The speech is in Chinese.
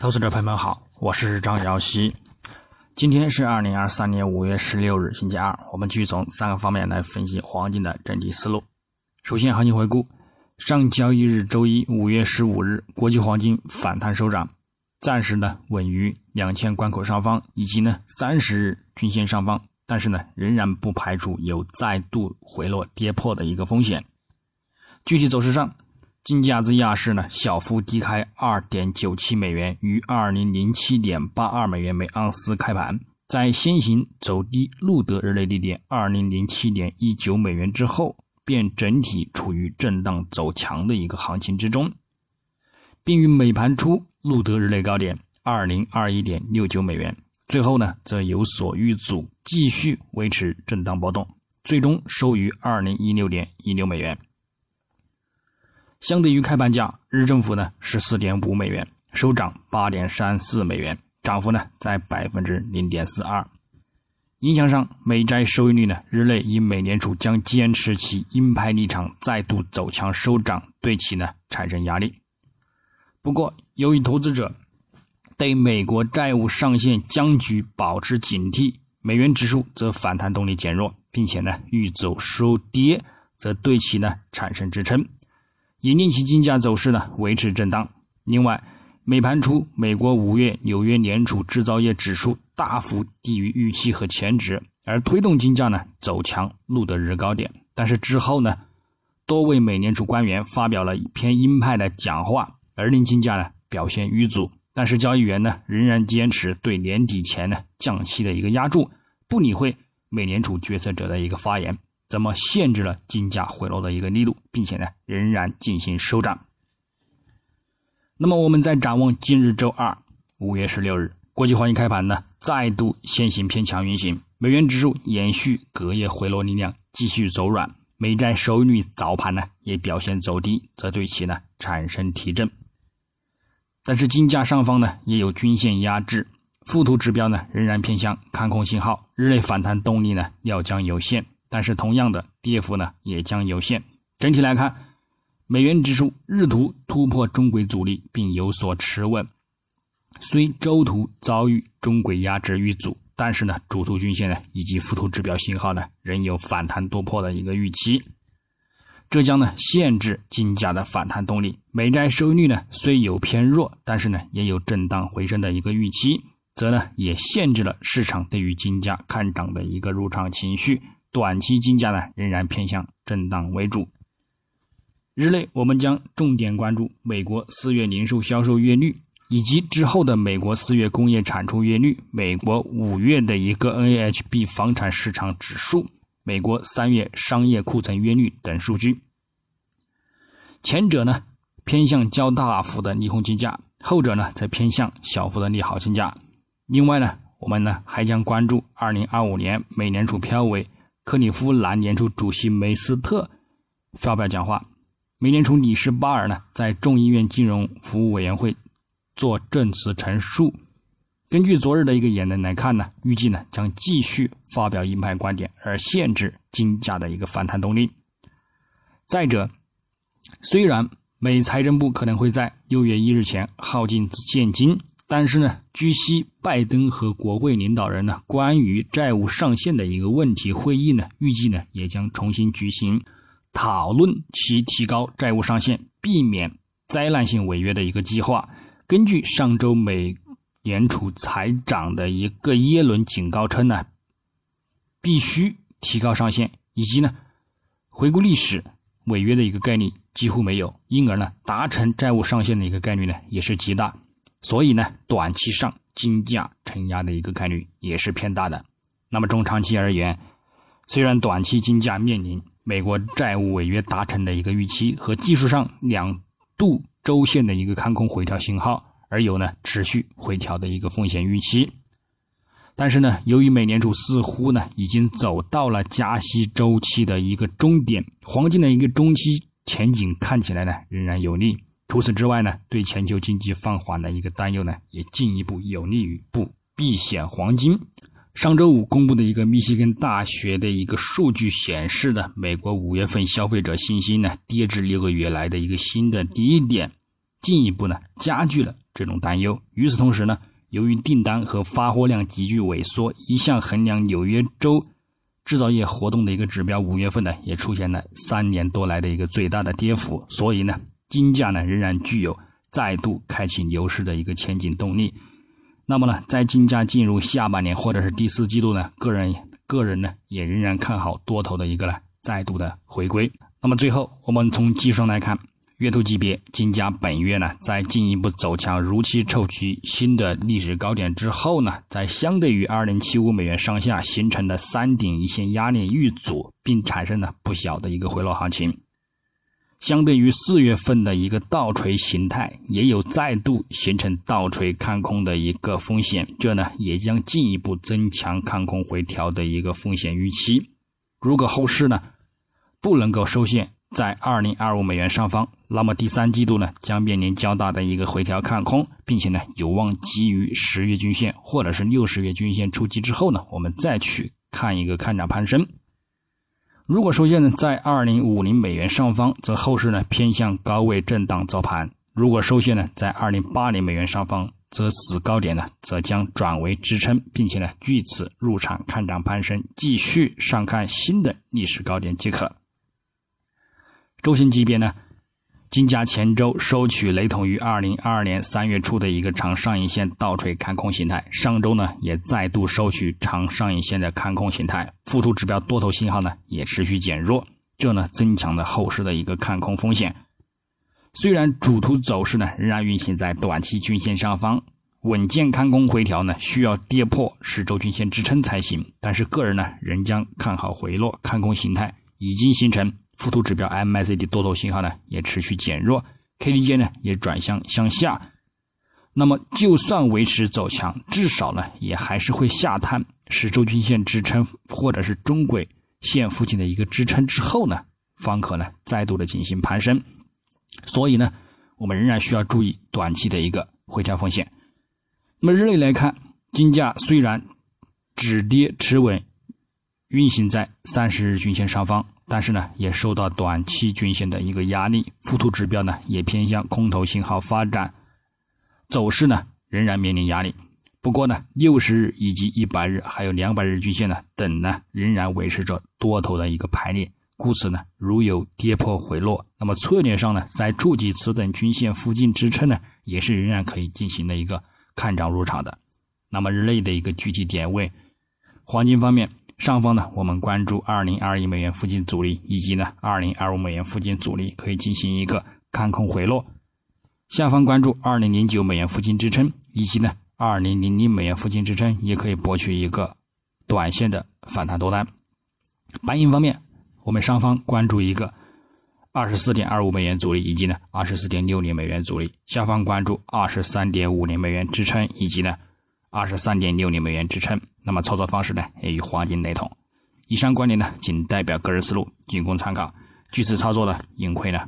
投资者朋友们好，我是张瑶希。今天是二零二三年五月十六日，星期二。我们继续从三个方面来分析黄金的整体思路。首先，行情回顾：上交易日周一五月十五日，国际黄金反弹收涨，暂时呢稳于两千关口上方，以及呢三十日均线上方。但是呢，仍然不排除有再度回落跌破的一个风险。具体走势上。金价自亚市呢小幅低开二点九七美元，于二零零七点八二美元每盎司开盘，在先行走低录得日内低点二零零七点一九美元之后，便整体处于震荡走强的一个行情之中，并于美盘初录得日内高点二零二一点六九美元，最后呢则有所遇阻，继续维持震荡波动，最终收于二零一六点一六美元。相对于开盘价，日政府呢十四点五美元，收涨八点三四美元，涨幅呢在百分之零点四二。影响上，美债收益率呢日内以美联储将坚持其鹰派立场，再度走强收涨，对其呢产生压力。不过，由于投资者对美国债务上限僵局保持警惕，美元指数则反弹动力减弱，并且呢欲走收跌，则对其呢产生支撑。引令其金价走势呢维持震荡。另外，美盘初，美国五月纽约联储制造业指数大幅低于预期和前值，而推动金价呢走强，录得日高点。但是之后呢，多位美联储官员发表了偏鹰派的讲话，而令金价呢表现遇阻。但是交易员呢仍然坚持对年底前呢降息的一个压注，不理会美联储决策者的一个发言。怎么限制了金价回落的一个力度，并且呢仍然进行收涨。那么我们再展望今日周二五月十六日，国际黄金开盘呢再度先行偏强运行，美元指数延续隔夜回落力量继续走软，美债收益率早盘呢也表现走低，则对其呢产生提振。但是金价上方呢也有均线压制，附图指标呢仍然偏向看空信号，日内反弹动力呢要将有限。但是同样的跌幅呢也将有限。整体来看，美元指数日图突破中轨阻力并有所持稳，虽周图遭遇中轨压制遇阻，但是呢主图均线呢以及附图指标信号呢仍有反弹突破的一个预期，这将呢限制金价的反弹动力。美债收益率呢虽有偏弱，但是呢也有震荡回升的一个预期，则呢也限制了市场对于金价看涨的一个入场情绪。短期金价呢仍然偏向震荡为主。日内我们将重点关注美国四月零售销售月率，以及之后的美国四月工业产出月率、美国五月的一个 NAHB 房产市场指数、美国三月商业库存月率等数据。前者呢偏向较大幅的利空金价，后者呢则偏向小幅的利好金价。另外呢，我们呢还将关注二零二五年美联储票委。克里夫兰联储主席梅斯特发表讲话，美联储理事巴尔呢在众议院金融服务委员会做证词陈述。根据昨日的一个言论来看呢，预计呢将继续发表鹰派观点，而限制金价的一个反弹动力。再者，虽然美财政部可能会在六月一日前耗尽现金。但是呢，据悉，拜登和国会领导人呢关于债务上限的一个问题会议呢，预计呢也将重新举行，讨论其提高债务上限、避免灾难性违约的一个计划。根据上周美联储财长的一个耶伦警告称呢，必须提高上限，以及呢，回顾历史，违约的一个概率几乎没有，因而呢，达成债务上限的一个概率呢也是极大。所以呢，短期上金价承压的一个概率也是偏大的。那么中长期而言，虽然短期金价面临美国债务违约达成的一个预期和技术上两度周线的一个看空回调信号，而有呢持续回调的一个风险预期，但是呢，由于美联储似乎呢已经走到了加息周期的一个终点，黄金的一个中期前景看起来呢仍然有利。除此之外呢，对全球经济放缓的一个担忧呢，也进一步有利于不避险黄金。上周五公布的一个密西根大学的一个数据显示呢，美国五月份消费者信心呢跌至六个月来的一个新的低点，进一步呢加剧了这种担忧。与此同时呢，由于订单和发货量急剧萎缩，一项衡量纽约州制造业活动的一个指标，五月份呢也出现了三年多来的一个最大的跌幅。所以呢，金价呢仍然具有再度开启牛市的一个前景动力。那么呢，在金价进入下半年或者是第四季度呢，个人个人呢也仍然看好多头的一个呢再度的回归。那么最后，我们从技术上来看，月度级别金价本月呢在进一步走强，如期抽取新的历史高点之后呢，在相对于二零七五美元上下形成的三顶一线压力遇阻，并产生了不小的一个回落行情。相对于四月份的一个倒锤形态，也有再度形成倒锤看空的一个风险，这呢也将进一步增强看空回调的一个风险预期。如果后市呢不能够收线在二零二五美元上方，那么第三季度呢将面临较大的一个回调看空，并且呢有望基于十月均线或者是六十月均线出击之后呢，我们再去看一个看涨攀升。如果收线呢在二零五零美元上方，则后市呢偏向高位震荡早盘；如果收线呢在二零八零美元上方，则此高点呢则将转为支撑，并且呢据此入场看涨攀升，继续上看新的历史高点即可。周线级别呢？金价前周收取雷同于二零二二年三月初的一个长上影线倒锤看空形态，上周呢也再度收取长上影线的看空形态，附图指标多头信号呢也持续减弱，这呢增强了后市的一个看空风险。虽然主图走势呢仍然运行在短期均线上方，稳健看空回调呢需要跌破十周均线支撑才行，但是个人呢仍将看好回落，看空形态已经形成。附图指标 MACD 多头信号呢也持续减弱，KDJ 呢也转向向下。那么就算维持走强，至少呢也还是会下探十周均线支撑或者是中轨线附近的一个支撑之后呢，方可呢再度的进行攀升。所以呢，我们仍然需要注意短期的一个回调风险。那么日内来看，金价虽然止跌持稳，运行在三十日均线上方。但是呢，也受到短期均线的一个压力，附图指标呢也偏向空头信号发展，走势呢仍然面临压力。不过呢，六十日以及一百日还有两百日均线呢等呢仍然维持着多头的一个排列，故此呢，如有跌破回落，那么策略上呢，在触及此等均线附近支撑呢，也是仍然可以进行的一个看涨入场的。那么日内的一个具体点位，黄金方面。上方呢，我们关注二零二一美元附近阻力，以及呢二零二五美元附近阻力，可以进行一个看空回落。下方关注二零零九美元附近支撑，以及呢二零零零美元附近支撑，也可以博取一个短线的反弹多单。白银方面，我们上方关注一个二十四点二五美元阻力，以及呢二十四点六零美元阻力。下方关注二十三点五零美元支撑，以及呢。二十三点六零美元支撑，那么操作方式呢也与黄金雷同。以上观点呢仅代表个人思路，仅供参考。据此操作呢，盈亏呢。